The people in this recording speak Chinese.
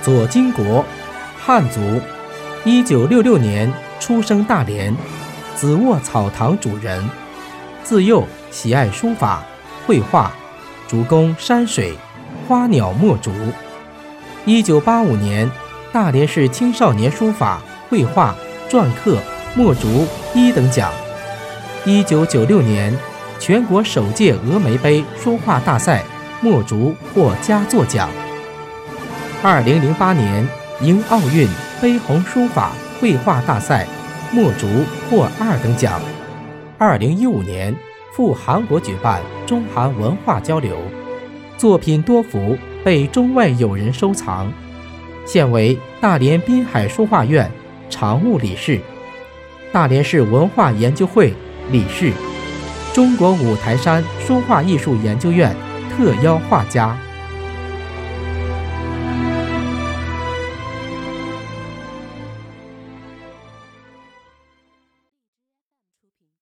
左金国，汉族，一九六六年出生大连，紫卧草堂主人。自幼喜爱书法、绘画，主攻山水、花鸟墨竹。一九八五年，大连市青少年书法、绘画、篆刻、墨竹一等奖。一九九六年，全国首届峨眉杯书画大赛墨竹获佳作奖。二零零八年，迎奥运杯红书法绘画大赛，墨竹获二等奖。二零一五年，赴韩国举办中韩文化交流，作品多幅被中外友人收藏。现为大连滨海书画院常务理事，大连市文化研究会理事，中国五台山书画艺术研究院特邀画家。